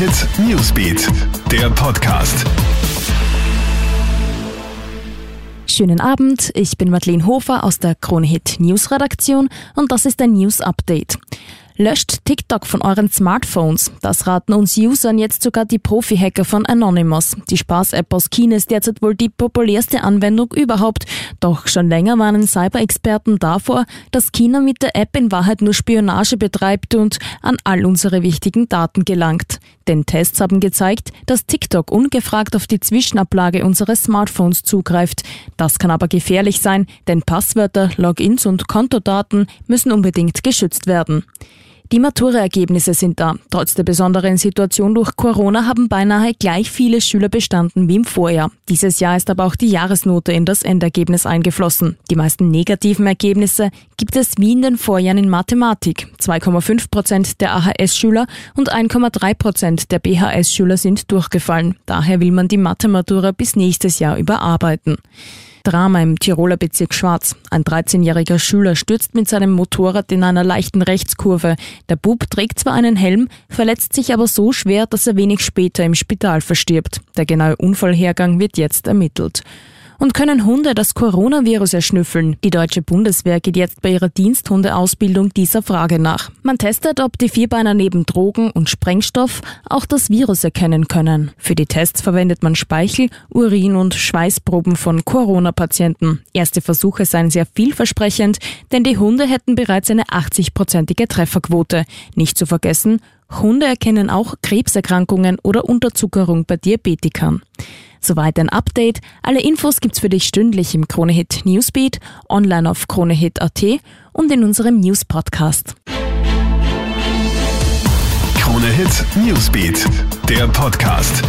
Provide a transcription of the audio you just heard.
Hit Newsbeat, der Podcast. Schönen Abend, ich bin Madeleine Hofer aus der Krone Hit News Redaktion und das ist ein News Update. Löscht TikTok von euren Smartphones. Das raten uns Usern jetzt sogar die Profi-Hacker von Anonymous. Die Spaß-App aus China ist derzeit wohl die populärste Anwendung überhaupt. Doch schon länger warnen Cyber-Experten davor, dass China mit der App in Wahrheit nur Spionage betreibt und an all unsere wichtigen Daten gelangt. Denn Tests haben gezeigt, dass TikTok ungefragt auf die Zwischenablage unseres Smartphones zugreift. Das kann aber gefährlich sein, denn Passwörter, Logins und Kontodaten müssen unbedingt geschützt werden. Die Matura-Ergebnisse sind da. Trotz der besonderen Situation durch Corona haben beinahe gleich viele Schüler bestanden wie im Vorjahr. Dieses Jahr ist aber auch die Jahresnote in das Endergebnis eingeflossen. Die meisten negativen Ergebnisse gibt es wie in den Vorjahren in Mathematik. 2,5 Prozent der AHS-Schüler und 1,3 Prozent der BHS-Schüler sind durchgefallen. Daher will man die Mathematura bis nächstes Jahr überarbeiten. Drama im Tiroler Bezirk Schwarz. Ein 13-jähriger Schüler stürzt mit seinem Motorrad in einer leichten Rechtskurve. Der Bub trägt zwar einen Helm, verletzt sich aber so schwer, dass er wenig später im Spital verstirbt. Der genaue Unfallhergang wird jetzt ermittelt. Und können Hunde das Coronavirus erschnüffeln? Die deutsche Bundeswehr geht jetzt bei ihrer Diensthundeausbildung dieser Frage nach. Man testet, ob die Vierbeiner neben Drogen und Sprengstoff auch das Virus erkennen können. Für die Tests verwendet man Speichel, Urin und Schweißproben von Corona-Patienten. Erste Versuche seien sehr vielversprechend, denn die Hunde hätten bereits eine 80-prozentige Trefferquote. Nicht zu vergessen, Hunde erkennen auch Krebserkrankungen oder Unterzuckerung bei Diabetikern. Soweit ein Update. Alle Infos gibt's für dich stündlich im Kronehit Newsbeat, online auf kronehit.at und in unserem News Podcast. Kronehit Newsbeat, der Podcast.